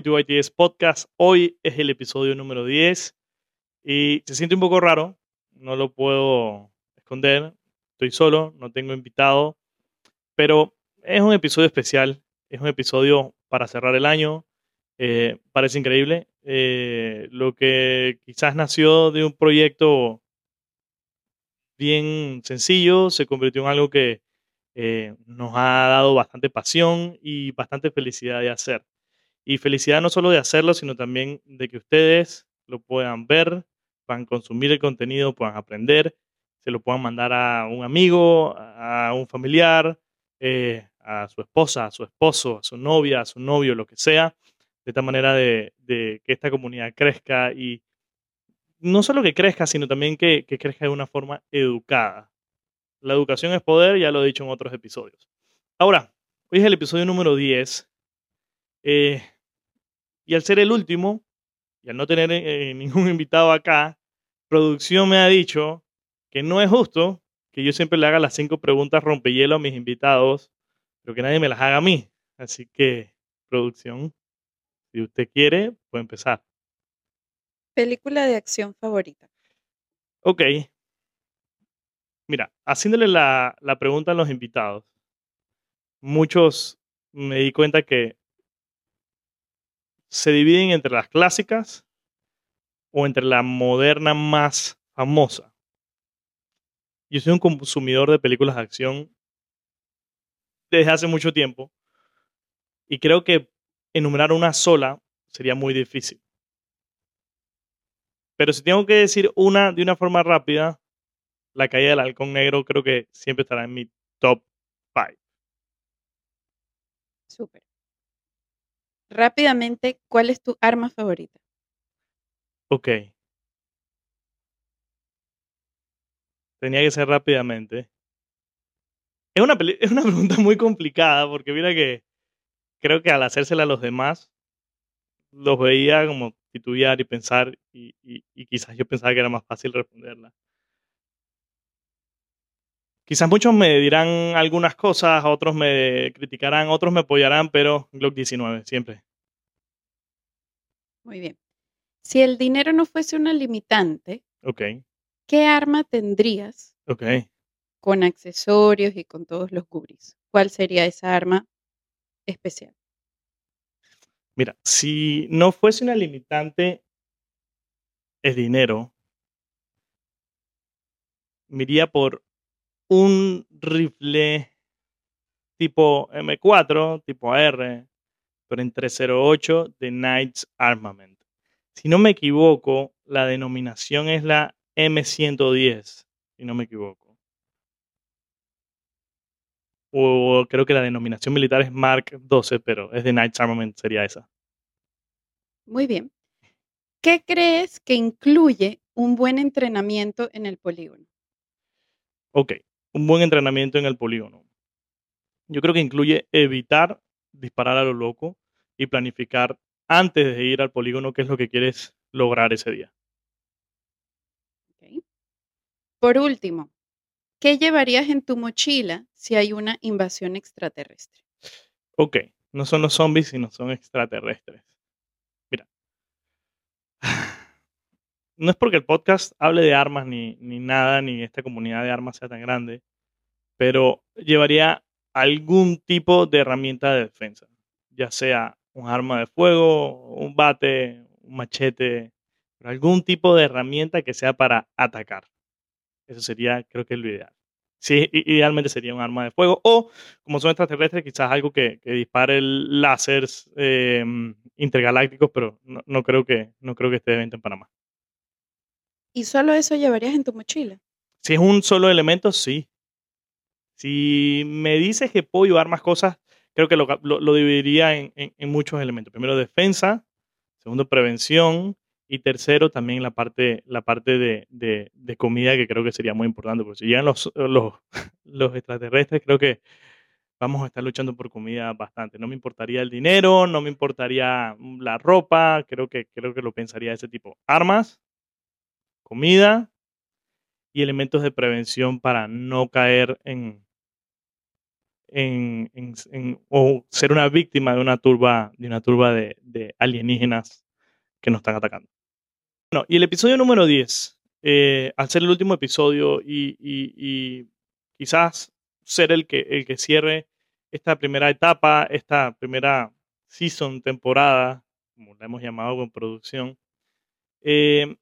PTYTS Podcast. Hoy es el episodio número 10 y se siente un poco raro, no lo puedo esconder. Estoy solo, no tengo invitado, pero es un episodio especial, es un episodio para cerrar el año. Eh, parece increíble. Eh, lo que quizás nació de un proyecto bien sencillo se convirtió en algo que eh, nos ha dado bastante pasión y bastante felicidad de hacer. Y felicidad no solo de hacerlo, sino también de que ustedes lo puedan ver, puedan consumir el contenido, puedan aprender, se lo puedan mandar a un amigo, a un familiar, eh, a su esposa, a su esposo, a su novia, a su novio, lo que sea, de esta manera de, que esta comunidad crezca y no solo que crezca, sino también que, que crezca de una forma educada. La educación es poder, ya lo he dicho en otros episodios. Ahora, hoy es el episodio número 10 eh, y al ser el último, y al no tener eh, ningún invitado acá, producción me ha dicho que no es justo que yo siempre le haga las cinco preguntas rompehielo a mis invitados, pero que nadie me las haga a mí. Así que, producción, si usted quiere, puede empezar. Película de acción favorita. Ok. Mira, haciéndole la, la pregunta a los invitados, muchos me di cuenta que se dividen entre las clásicas o entre la moderna más famosa. Yo soy un consumidor de películas de acción desde hace mucho tiempo y creo que enumerar una sola sería muy difícil. Pero si tengo que decir una de una forma rápida, La caída del halcón negro creo que siempre estará en mi top 5. Súper. Rápidamente, ¿cuál es tu arma favorita? Ok. Tenía que ser rápidamente. Es una, es una pregunta muy complicada porque mira que creo que al hacérsela a los demás, los veía como titubear y pensar y, y quizás yo pensaba que era más fácil responderla. Quizás muchos me dirán algunas cosas, otros me criticarán, otros me apoyarán, pero Glock 19, siempre. Muy bien. Si el dinero no fuese una limitante, ¿qué arma tendrías ok. con accesorios y con todos los goodies? ¿Cuál sería esa arma especial? Mira, si no fuese una limitante el dinero, me iría por un rifle tipo M4, tipo AR, pero en 308 de Knights Armament. Si no me equivoco, la denominación es la M110, si no me equivoco. O creo que la denominación militar es Mark 12, pero es de Knights Armament, sería esa. Muy bien. ¿Qué crees que incluye un buen entrenamiento en el polígono? Ok, un buen entrenamiento en el polígono. Yo creo que incluye evitar disparar a lo loco y planificar antes de ir al polígono qué es lo que quieres lograr ese día. Ok. Por último, ¿qué llevarías en tu mochila si hay una invasión extraterrestre? Ok, no son los zombies, sino son extraterrestres. Mira, no es porque el podcast hable de armas ni, ni nada, ni esta comunidad de armas sea tan grande, pero llevaría algún tipo de herramienta de defensa, ya sea un arma de fuego, un bate, un machete, algún tipo de herramienta que sea para atacar. Eso sería, creo que es lo ideal. Sí, idealmente sería un arma de fuego o, como son extraterrestres, quizás algo que, que dispare láseres eh, intergalácticos, pero no, no creo que, no creo que esté de venta en Panamá. ¿Y solo eso llevarías en tu mochila? Si es un solo elemento, sí. Si me dices que puedo llevar más cosas, creo que lo, lo- dividiría en, en- muchos elementos. Primero, defensa. Segundo, prevención. Y tercero, también la parte, la parte de, de- de comida, que creo que sería muy importante. Porque si llegan los, los, los extraterrestres, creo que vamos a estar luchando por comida bastante. No me importaría el dinero, no me importaría mm, la ropa. Creo que, creo que lo pensaría de ese tipo. Armas, comida y elementos de prevención para no caer en, en, o ser una víctima de una turba, de, una turba de, alienígenas que nos están atacando. Bueno, y el episodio número 10, eh, al ser el último episodio y, quizás ser el que, el que cierre esta primera etapa, esta primera season, temporada, como la hemos llamado con producción, eh,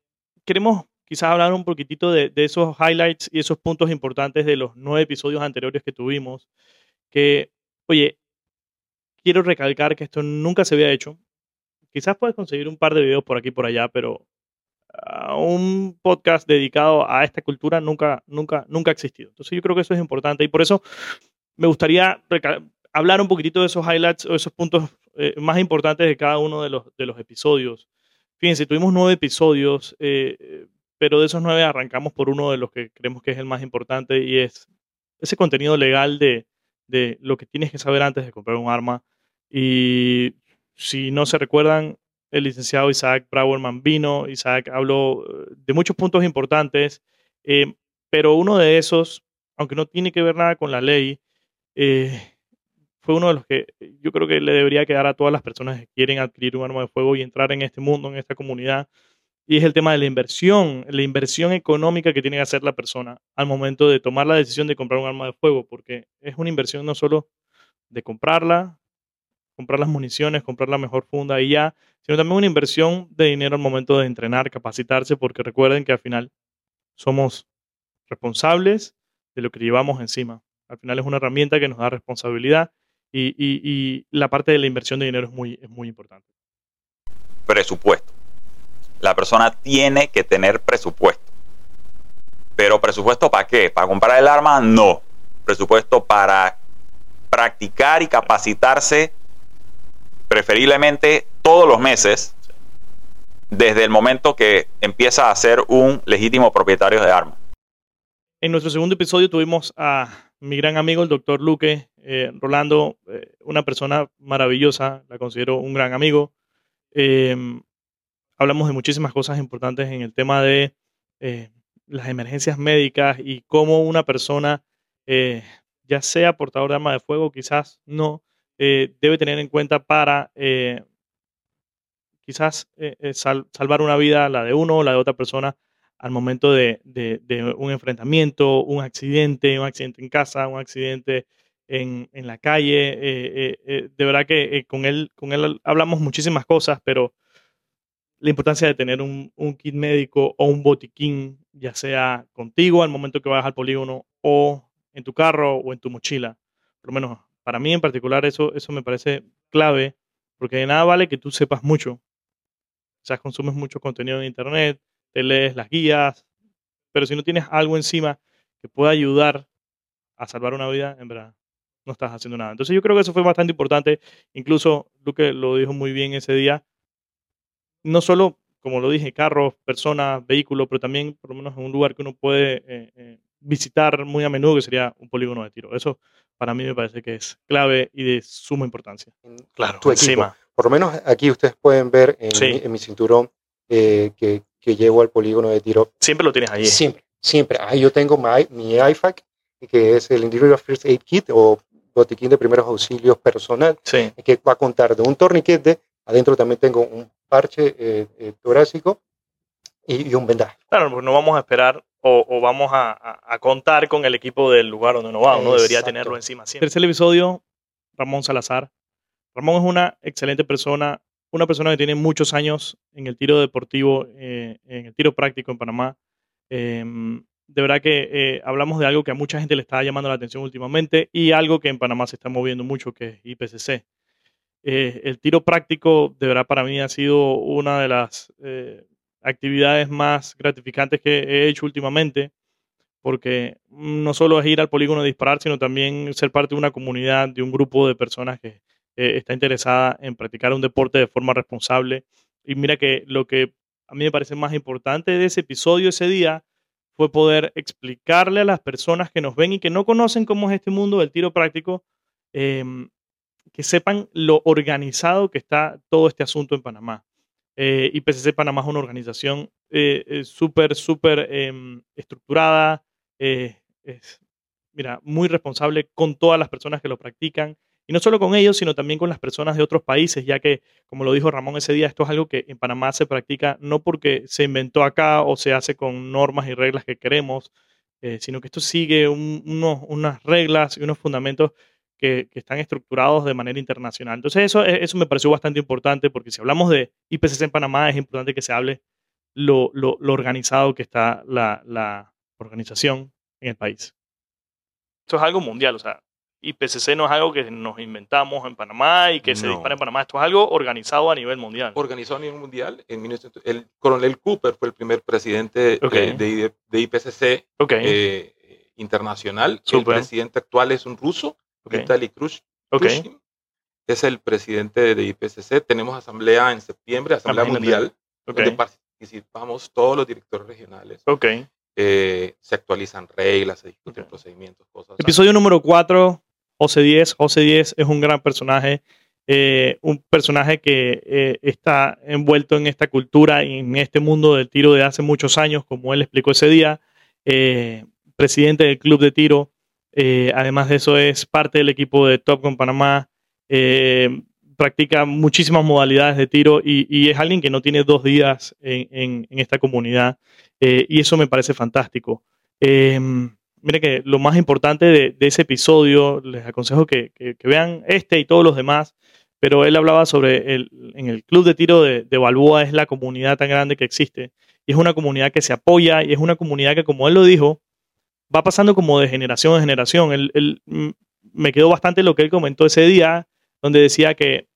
queremos quizás hablar un poquitito de, esos highlights y esos puntos importantes de los nueve episodios anteriores que tuvimos. Que, oye, quiero recalcar que esto nunca se había hecho. Quizás puedes conseguir un par de videos por aquí y por allá, pero ah, un podcast dedicado a esta cultura nunca, nunca, nunca ha existido. Entonces yo creo que eso es importante y por eso me gustaría hablar un poquitito de esos highlights o esos puntos eh, más importantes de cada uno de los, episodios. Fíjense, tuvimos nueve episodios. Eh, pero de esos nueve arrancamos por uno de los que creemos que es el más importante y es ese contenido legal de, de lo que tienes que saber antes de comprar un arma. Y si no se recuerdan, el licenciado Isaac Browerman vino, Isaac habló eh, de muchos puntos importantes, eh, pero uno de esos, aunque no tiene que ver nada con la ley, eh, fue uno de los que yo creo que le debería quedar a todas las personas que quieren adquirir un arma de fuego y entrar en este mundo, en esta comunidad, y es el tema de la inversión, la inversión económica que tiene que hacer la persona al momento de tomar la decisión de comprar un arma de fuego, porque es una inversión no solo de comprarla, comprar las municiones, comprar la mejor funda y ya, sino también una inversión de dinero al momento de entrenar, capacitarse, porque recuerden que al final somos responsables de lo que llevamos encima. Al final es una herramienta que nos da responsabilidad y, la parte de la inversión de dinero es muy, es muy importante. Presupuesto la persona tiene que tener presupuesto. Pero presupuesto para qué? ¿Para comprar el arma? No. Presupuesto para practicar y capacitarse preferiblemente todos los meses desde el momento que empieza a ser un legítimo propietario de armas. En nuestro segundo episodio tuvimos a mi gran amigo, el doctor Luque, eh, Rolando, eh, una persona maravillosa, la considero un gran amigo. Eh, hablamos de muchísimas cosas importantes en el tema de eh, las emergencias médicas y cómo una persona, eh, ya sea portador de arma de fuego, quizás no, eh, debe tener en cuenta para quizás salvar una vida, la de uno o la de otra persona, al momento de, un enfrentamiento, un accidente, un accidente en casa, un accidente en, en la calle. de verdad que con, él, con él hablamos muchísimas cosas, pero la importancia de tener un, kit médico o un botiquín, ya sea contigo al momento que vayas al polígono o en tu carro o en tu mochila. Por lo menos para mí en particular eso, eso me parece clave, porque de nada vale que tú sepas mucho. Sea, consumes mucho contenido en internet, te lees las guías, pero si no tienes algo encima que pueda ayudar a salvar una vida, en verdad, no estás haciendo nada. Entonces yo creo que eso fue bastante importante. Incluso Luque lo dijo muy bien ese día no solo, como lo dije, carros, personas, vehículos, pero también por lo menos en un lugar que uno puede eh, eh, visitar muy a menudo, que sería un polígono de tiro. Eso para mí me parece que es clave y de suma importancia. Claro, tu encima. Por lo menos aquí ustedes pueden ver en, mi, cinturón eh, que, que, llevo al polígono de tiro. Siempre lo tienes ahí. Siempre, siempre. Ahí yo tengo mi, mi IFAC, que es el Individual First Aid Kit o botiquín de primeros auxilios personal, que va a contar de un torniquete, adentro también tengo un parche eh, eh, torácico y, un vendaje. Claro, pues no vamos a esperar o, vamos a, contar con el equipo del lugar donde uno va, uno debería tenerlo encima siempre. Tercer episodio, Ramón Salazar. Ramón es una excelente persona, una persona que tiene muchos años en el tiro deportivo, eh, en el tiro práctico en Panamá. Em, de verdad que hablamos de algo que a mucha gente le está llamando la atención últimamente y algo que en Panamá se está moviendo mucho, que es IPCC. Eh, el tiro práctico, de verdad, para mí ha sido una de las eh, actividades más gratificantes que he hecho últimamente, porque no solo es ir al polígono a disparar, sino también ser parte de una comunidad, de un grupo de personas que eh, está interesada en practicar un deporte de forma responsable. Y mira que lo que a mí me parece más importante de ese episodio ese día fue poder explicarle a las personas que nos ven y que no conocen cómo es este mundo del tiro práctico, em, que sepan lo organizado que está todo este asunto en Panamá. Eh, IPCC Panamá es una organización eh, eh, súper, súper em, estructurada. mira, muy responsable con todas las personas que lo practican. Y no solo con ellos, sino también con las personas de otros países, ya que, como lo dijo Ramón ese día, esto es algo que en Panamá se practica no porque se inventó acá o se hace con normas y reglas que queremos, eh, sino que esto sigue unas reglas y unos fundamentos que, están estructurados de manera internacional. Entonces eso, e, eso me pareció bastante importante porque si hablamos de IPCC en Panamá es importante que se hable lo, lo, organizado que está la, la, organización en el país. Esto es algo mundial, o sea, IPCC no es algo que nos inventamos en Panamá y que se dispara en Panamá, esto es algo organizado a nivel mundial. Organizado a nivel mundial. En el coronel Cooper fue el primer presidente de, de, IPCC eh, internacional. El presidente actual es un ruso Vitaly Krushkin, es el presidente de IPCC. Tenemos asamblea en septiembre, asamblea mundial, donde participamos todos los directores regionales. Eh, se actualizan reglas, se discuten procedimientos, cosas. Episodio número 4, José 10. José 10 es un gran personaje. Eh, un personaje que eh, está envuelto en esta cultura y en este mundo del tiro de hace muchos años, como él explicó ese día, presidente del club de tiro, eh, además de eso, es parte del equipo de Top con Panamá. Eh, practica muchísimas modalidades de tiro y, es alguien que no tiene dos días en, esta comunidad. Eh, y eso me parece fantástico. mire que lo más importante de, ese episodio, les aconsejo que, vean este y todos los demás, pero él hablaba sobre el, en el club de tiro de, de, Balboa es la comunidad tan grande que existe. Y es una comunidad que se apoya y es una comunidad que, como él lo dijo, va pasando como de generación en generación. Mm, me quedó bastante lo que él comentó ese día, donde decía que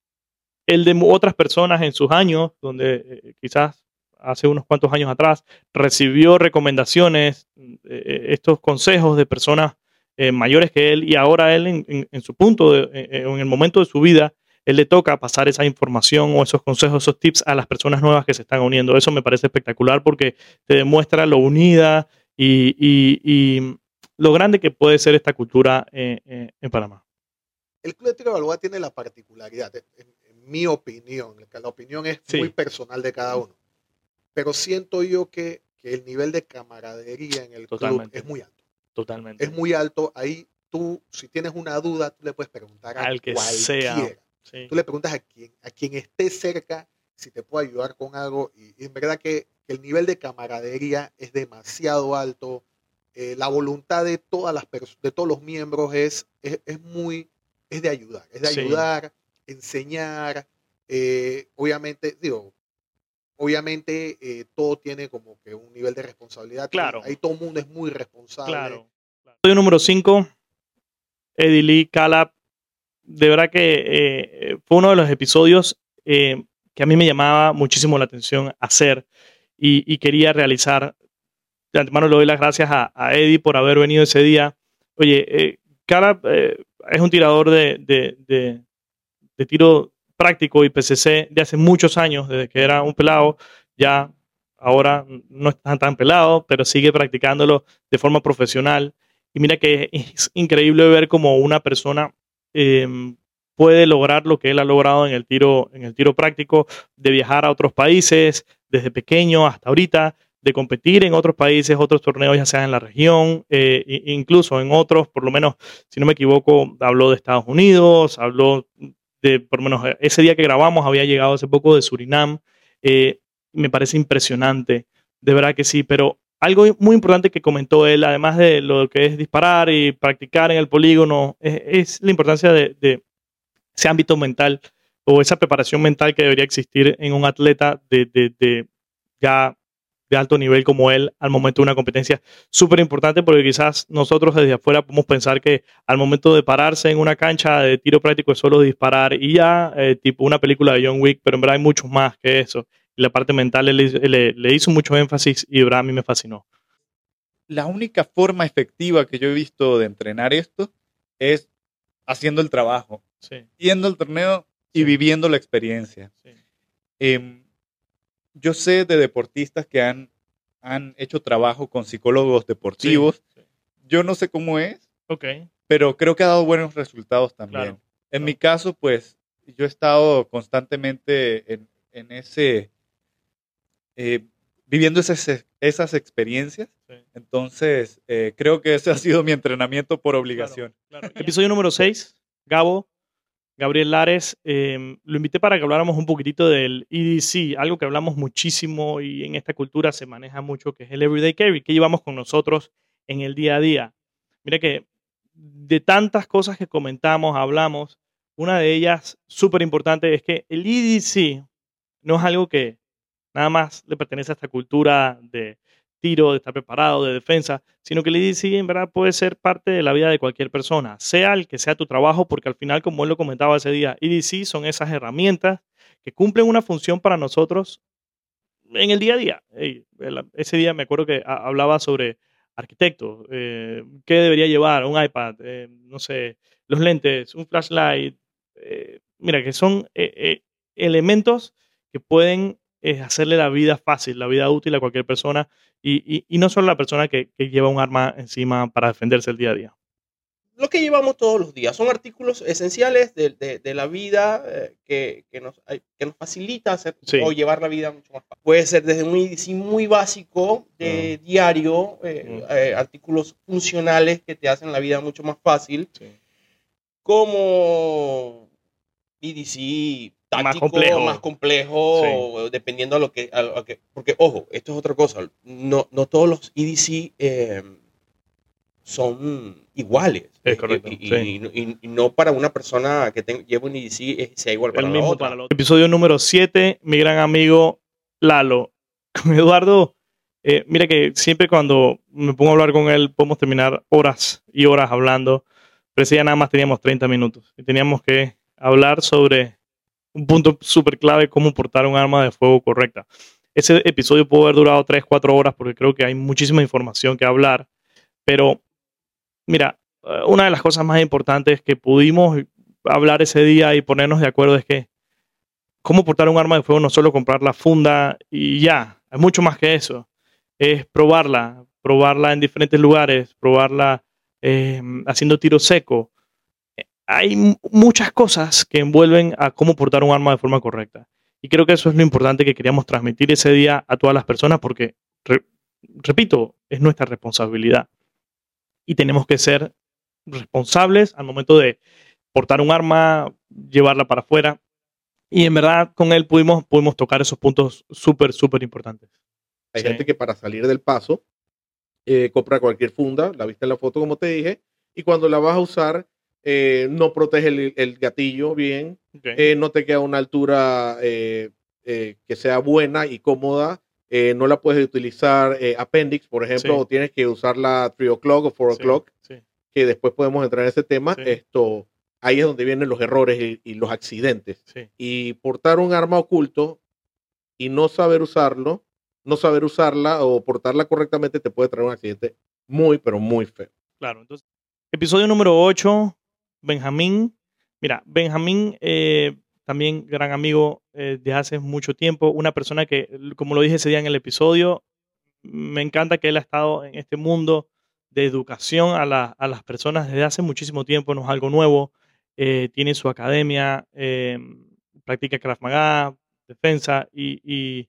él de otras personas en sus años, donde eh, quizás hace unos cuantos años atrás, recibió recomendaciones, eh, eh, estos consejos de personas mayores que él y ahora él en, su punto, en el momento de su vida, él le toca pasar esa información o esos consejos, esos tips a las personas nuevas que se están uniendo. Eso me parece espectacular porque te demuestra lo unida y, lo grande que puede ser esta cultura en Panamá. El Club de Tiro de Balboa tiene la particularidad, en, mi opinión, la opinión es muy personal de cada uno, pero siento yo que, el nivel de camaradería en el club es muy alto. Totalmente. Es muy alto. Ahí tú, si tienes una duda, tú le puedes preguntar a Al que cualquiera. sea. Tú le preguntas a quien, a quien esté cerca si te puede ayudar con algo. Y, y en verdad que el nivel de camaradería es demasiado alto, eh, la voluntad de todas las de todos los miembros es, es, muy, es de ayudar, es de ayudar, enseñar, eh, obviamente, digo, obviamente eh, todo tiene como que un nivel de responsabilidad. Claro. Ahí todo el mundo es muy responsable. Claro. Episodio número 5, Eddie Lee Calab. De verdad que fue uno de los episodios que a mí me llamaba muchísimo la atención hacer y, quería realizar. De antemano le doy las gracias a, Eddie por haber venido ese día. Oye, eh, eh es un tirador de, de, tiro práctico y PCC de hace muchos años, desde que era un pelado, ya ahora no está tan pelado, pero sigue practicándolo de forma profesional. Y mira que es increíble ver cómo una persona em, puede lograr lo que él ha logrado en el tiro, en el tiro práctico, de viajar a otros países, desde pequeño hasta ahorita, de competir en otros países, otros torneos, ya sea en la región, eh, incluso en otros, por lo menos, si no me equivoco, habló de Estados Unidos, habló de, por lo menos, ese día que grabamos había llegado hace poco de Surinam. Eh, me parece impresionante, de verdad que sí, pero algo muy importante que comentó él, además de lo que es disparar y practicar en el polígono, es, la importancia de, de, ese ámbito mental o esa preparación mental que debería existir en un atleta de, de, ya de alto nivel como él al momento de una competencia. Súper importante porque quizás nosotros desde afuera podemos pensar que al momento de pararse en una cancha de tiro práctico es solo disparar y ya, eh, tipo una película de John Wick, pero en verdad hay mucho más que eso. Y la parte mental le, le, hizo mucho énfasis y a mí me fascinó. La única forma efectiva que yo he visto de entrenar esto es haciendo el trabajo, yendo al torneo y viviendo la experiencia. Em, yo sé de deportistas que han, han hecho trabajo con psicólogos deportivos. Yo no sé cómo es, pero creo que ha dado buenos resultados también. En mi caso, pues, yo he estado constantemente en, ese, eh, viviendo esa esas experiencias. Entonces, eh, creo que ese ha sido mi entrenamiento por obligación. Episodio número 6, Gabo, Gabriel Lares, em, lo invité para que habláramos un poquitito del EDC, algo que hablamos muchísimo y en esta cultura se maneja mucho, que es el Everyday Carry, que llevamos con nosotros en el día a día. Mira que de tantas cosas que comentamos, hablamos, una de ellas súper importante es que el EDC no es algo que nada más le pertenece a esta cultura de tiro, de estar preparado, de defensa, sino que el EDC en verdad puede ser parte de la vida de cualquier persona, sea el que sea tu trabajo, porque al final, como él lo comentaba ese día, EDC son esas herramientas que cumplen una función para nosotros en el día a día. ese día me acuerdo que hablaba sobre arquitectos, eh, qué debería llevar, un iPad, eh, no sé, los lentes, un flashlight. Eh, mira, que son elementos que pueden hacerle la vida fácil, la vida útil a cualquier persona y, no solo la persona que, lleva un arma encima para defenderse el día a día. Lo que llevamos todos los días son artículos esenciales de, la vida que, nos, que nos facilita hacer o llevar la vida mucho más fácil. Puede ser desde un IDC muy básico de mm. diario, mm. artículos funcionales que te hacen la vida mucho más fácil, como IDC más complejo, más complejo dependiendo a lo, que, Porque, ojo, esto es otra cosa. No, no todos los EDC em, son iguales. Es correcto. Y, no para una persona que lleva un EDC sea igual para, El mismo para el Episodio número 7, mi gran amigo Lalo. Con Eduardo, eh, mira que siempre cuando me pongo a hablar con él podemos terminar horas y horas hablando. Pero ese día nada más teníamos 30 minutos y teníamos que hablar sobre un punto súper clave, cómo portar un arma de fuego correcta. Ese episodio pudo haber durado 3, 4 horas porque creo que hay muchísima información que hablar, pero mira, eh, una de las cosas más importantes que pudimos hablar ese día y ponernos de acuerdo es que cómo portar un arma de fuego no solo comprar la funda y ya, es mucho más que eso, es probarla, probarla en diferentes lugares, probarla eh, haciendo tiro seco, hay muchas cosas que envuelven a cómo portar un arma de forma correcta. Y creo que eso es lo importante que queríamos transmitir ese día a todas las personas porque, repito, es nuestra responsabilidad. Y tenemos que ser responsables al momento de portar un arma, llevarla para afuera. Y en verdad con él pudimos, pudimos tocar esos puntos súper, súper importantes. Hay gente que para salir del paso eh, compra cualquier funda, la viste en la foto como te dije, y cuando la vas a usar eh, no protege el, gatillo bien, eh, no te queda una altura eh, que sea buena y cómoda, no la puedes utilizar appendix, por ejemplo, o tienes que usar la 3 o'clock o 4 o'clock, que después podemos entrar en ese tema. Esto, ahí es donde vienen los errores y, los accidentes. Y portar un arma oculto y no saber usarlo, no saber usarla o portarla correctamente te puede traer un accidente muy, pero muy feo. Claro, entonces, episodio número 8, Benjamín. Mira, Benjamín, eh, también gran amigo eh, de hace mucho tiempo, una persona que, como lo dije ese día en el episodio, me encanta que él ha estado en este mundo de educación a, las personas desde hace muchísimo tiempo, no es algo nuevo. Eh, tiene su academia, practica Krav Maga, defensa y, y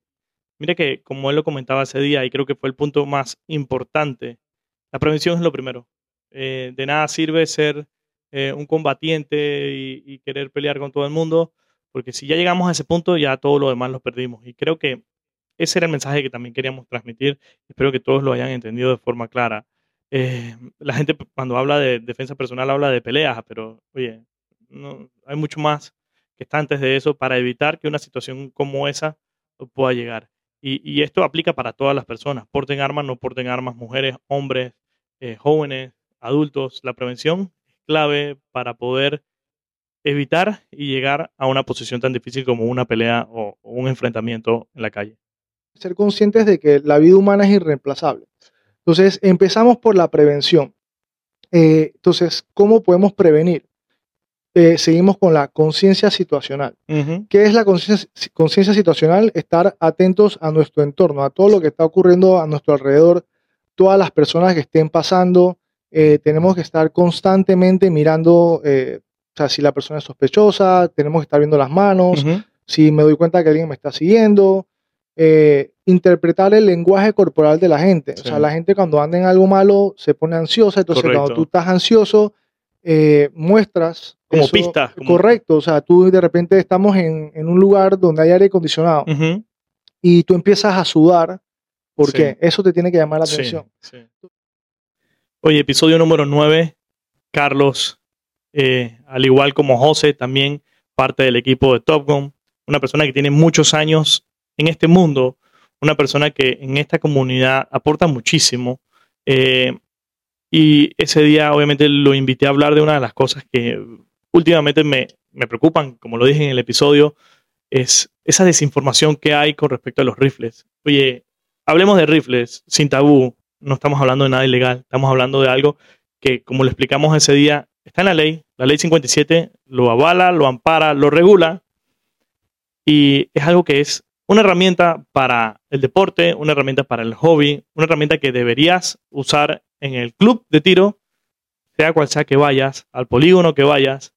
que como él lo comentaba ese día y creo que fue el punto más importante, la prevención es lo primero. de nada sirve ser eh, un combatiente y, querer pelear con todo el mundo, porque si ya llegamos a ese punto, ya todo lo demás lo perdimos. Y creo que ese era el mensaje que también queríamos transmitir. Espero que todos lo hayan entendido de forma clara. Eh, la gente cuando habla de defensa personal habla de peleas, pero oye, no, hay mucho más que está antes de eso para evitar que una situación como esa pueda llegar. Y, esto aplica para todas las personas, porten armas, no porten armas, mujeres, hombres, eh, jóvenes, adultos. La prevención clave para poder evitar y llegar a una posición tan difícil como una pelea o, un enfrentamiento en la calle. Ser conscientes de que la vida humana es irreemplazable. Entonces, empezamos por la prevención. Eh, entonces, ¿cómo podemos prevenir? Eh, seguimos con la conciencia situacional. ¿Qué es la conciencia situacional? Estar atentos a nuestro entorno, a todo lo que está ocurriendo a nuestro alrededor, todas las personas que estén pasando, eh, tenemos que estar constantemente mirando, eh, o sea, si la persona es sospechosa, tenemos que estar viendo las manos, si me doy cuenta que alguien me está siguiendo, eh, interpretar el lenguaje corporal de la gente. O sea, la gente cuando anda en algo malo se pone ansiosa, entonces cuando tú estás ansioso, eh, muestras... Como pista. Correcto, o sea, tú de repente estamos en, un lugar donde hay aire acondicionado y tú empiezas a sudar porque eso te tiene que llamar la atención. Oye, episodio número 9, Carlos, eh, al igual como José, también parte del equipo de Top Gun, una persona que tiene muchos años en este mundo, una persona que en esta comunidad aporta muchísimo. Eh, y ese día obviamente lo invité a hablar de una de las cosas que últimamente me, me preocupan, como lo dije en el episodio, es esa desinformación que hay con respecto a los rifles. Oye, hablemos de rifles sin tabú, no estamos hablando de nada ilegal, estamos hablando de algo que, como lo explicamos ese día, está en la ley, la ley 57 lo avala, lo ampara, lo regula, y es algo que es una herramienta para el deporte, una herramienta para el hobby, una herramienta que deberías usar en el club de tiro, sea cual sea que vayas, al polígono que vayas,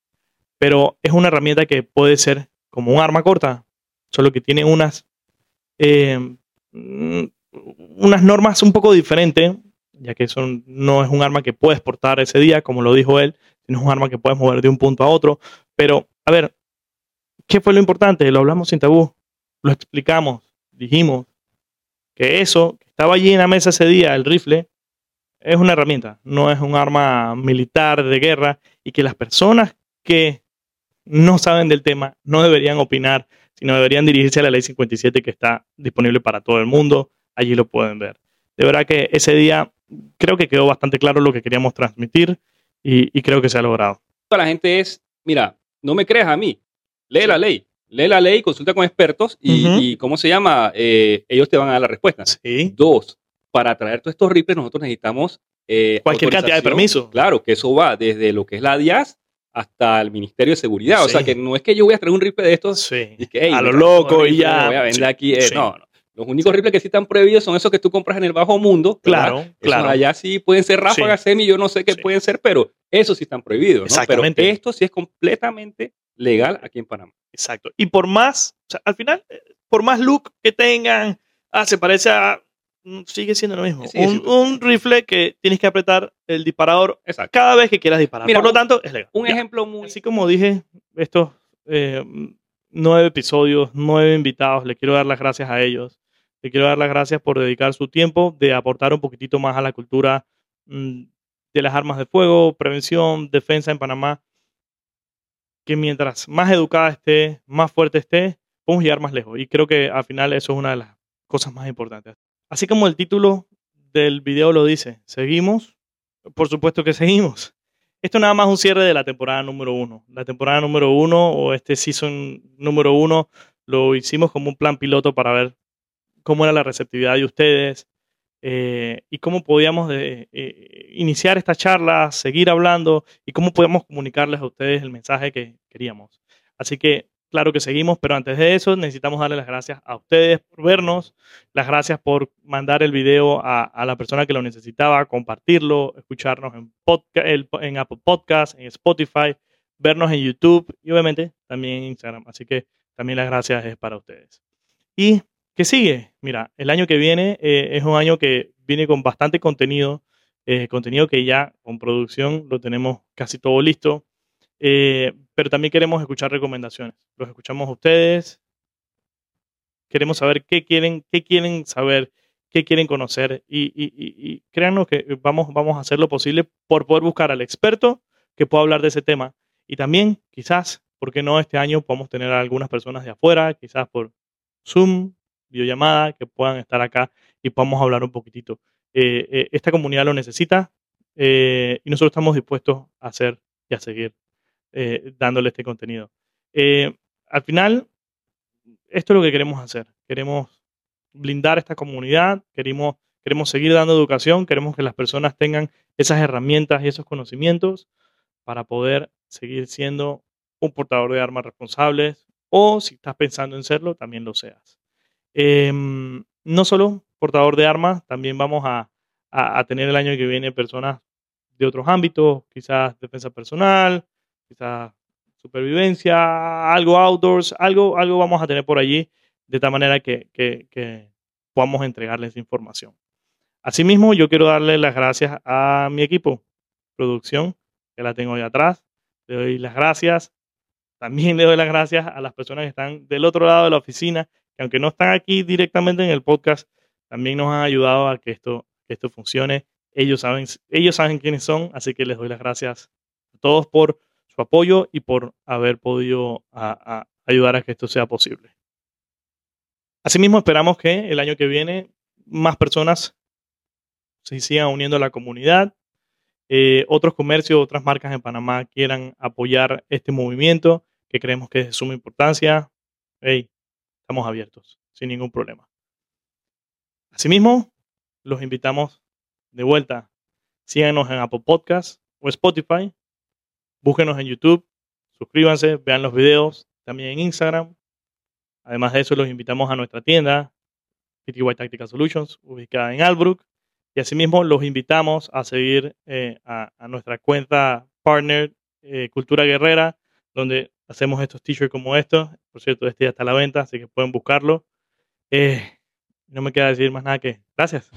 pero es una herramienta que puede ser como un arma corta, solo que tiene unas, eh, unas normas un poco diferentes, ya que eso no es un arma que puedes portar ese día, como lo dijo él, sino es un arma que puedes mover de un punto a otro. Pero, a ver, ¿qué fue lo importante? Lo hablamos sin tabú lo explicamos, dijimos que eso que estaba allí en la mesa ese día, el rifle, es una herramienta, no es un arma militar de guerra y que las personas que no saben del tema no deberían opinar, sino deberían dirigirse a la ley 57 que está disponible para todo el mundo, allí lo pueden ver. De verdad que ese día creo que quedó bastante claro lo que queríamos transmitir y, creo que se ha logrado. La gente es, mira, no me creas a mí, lee la ley lee la ley, consulta con expertos y, ¿cómo se llama? Eh, ellos te van a dar la respuesta. Sí. Dos, para traer todos estos rifles nosotros necesitamos... Eh, Cualquier cantidad de permiso. Claro, que eso va desde lo que es la DIAS hasta el Ministerio de Seguridad. O sea, que no es que yo voy a traer un rifle de estos y que, a lo loco y ya. Voy a vender aquí. Eh, no, no. Los únicos rifles que sí están prohibidos son esos que tú compras en el bajo mundo. Claro, claro. allá sí pueden ser ráfagas semi, yo no sé qué pueden ser, pero esos sí están prohibidos. ¿no? Exactamente. Pero esto sí es completamente legal aquí en Panamá. Exacto. Y por más, o sea, al final, eh, por más look que tengan, ah, se parece a. Mm, sigue siendo lo mismo. un, rifle que tienes que apretar el disparador cada vez que quieras disparar. por lo tanto, es legal. Un ejemplo muy. Así como dije, estos eh, nueve episodios, nueve invitados, le quiero dar las gracias a ellos. Quiero dar las gracias por dedicar su tiempo de aportar un poquitito más a la cultura mm, de las armas de fuego, prevención, defensa en Panamá que mientras más educada esté, más fuerte esté, podemos llegar más lejos. Y creo que al final eso es una de las cosas más importantes. Así como el título del video lo dice, seguimos, por supuesto que seguimos. Esto nada más un cierre de la temporada número uno. La temporada número uno o este season número uno lo hicimos como un plan piloto para ver cómo era la receptividad de ustedes, eh, y cómo podíamos eh, iniciar esta charla, seguir hablando y cómo podemos comunicarles a ustedes el mensaje que queríamos. Así que, claro que seguimos, pero antes de eso necesitamos darle las gracias a ustedes por vernos, las gracias por mandar el video a, la persona que lo necesitaba, compartirlo, escucharnos en, en Apple Podcast, en Spotify, vernos en YouTube y obviamente también en Instagram. Así que también las gracias es para ustedes. Y ¿Qué sigue? Mira, el año que viene eh, es un año que viene con bastante contenido, eh, contenido que ya con producción lo tenemos casi todo listo, eh, pero también queremos escuchar recomendaciones. Los escuchamos a ustedes, queremos saber qué quieren, qué quieren saber, qué quieren conocer y, y, créanos que vamos, vamos a hacer lo posible por poder buscar al experto que pueda hablar de ese tema. Y también, quizás, ¿por qué no este año podemos tener a algunas personas de afuera, quizás por Zoom, videollamada, que puedan estar acá y podamos hablar un poquitito. Eh, eh, esta comunidad lo necesita eh, y nosotros estamos dispuestos a hacer y a seguir dándole este contenido. al final, esto es lo que queremos hacer. Queremos blindar esta comunidad, queremos, queremos seguir dando educación, queremos que las personas tengan esas herramientas y esos conocimientos para poder seguir siendo un portador de armas responsables o si estás pensando en serlo, también lo seas. Em, no solo portador de armas, también vamos a, tener el año que viene personas de otros ámbitos, quizás defensa personal, quizás supervivencia, algo outdoors, algo, algo vamos a tener por allí de tal manera que, que podamos entregarles información. Asimismo, yo quiero darle las gracias a mi equipo, producción, que la tengo ahí atrás. Le doy las gracias. También le doy las gracias a las personas que están del otro lado de la oficina, que aunque no están aquí directamente en el podcast, también nos han ayudado a que esto, esto funcione. Ellos saben, ellos saben quiénes son, así que les doy las gracias a todos por su apoyo y por haber podido ayudar a que esto sea posible. Asimismo, esperamos que el año que viene más personas se sigan uniendo a la comunidad, eh, otros comercios, otras marcas en Panamá quieran apoyar este movimiento que creemos que es de suma importancia, hey, estamos abiertos, sin ningún problema. Asimismo, los invitamos de vuelta. Síganos en Apple Podcasts o Spotify. Búsquenos en YouTube. Suscríbanse, vean los videos también en Instagram. Además de eso, los invitamos a nuestra tienda, PTY Tactical Solutions, ubicada en Albrook. Y asimismo los invitamos a seguir eh, a, nuestra cuenta partner eh, Cultura Guerrera, donde hacemos estos t-shirts como estos. Por cierto, este ya está a la venta, así que pueden buscarlo. Eh, no me queda decir más nada que gracias.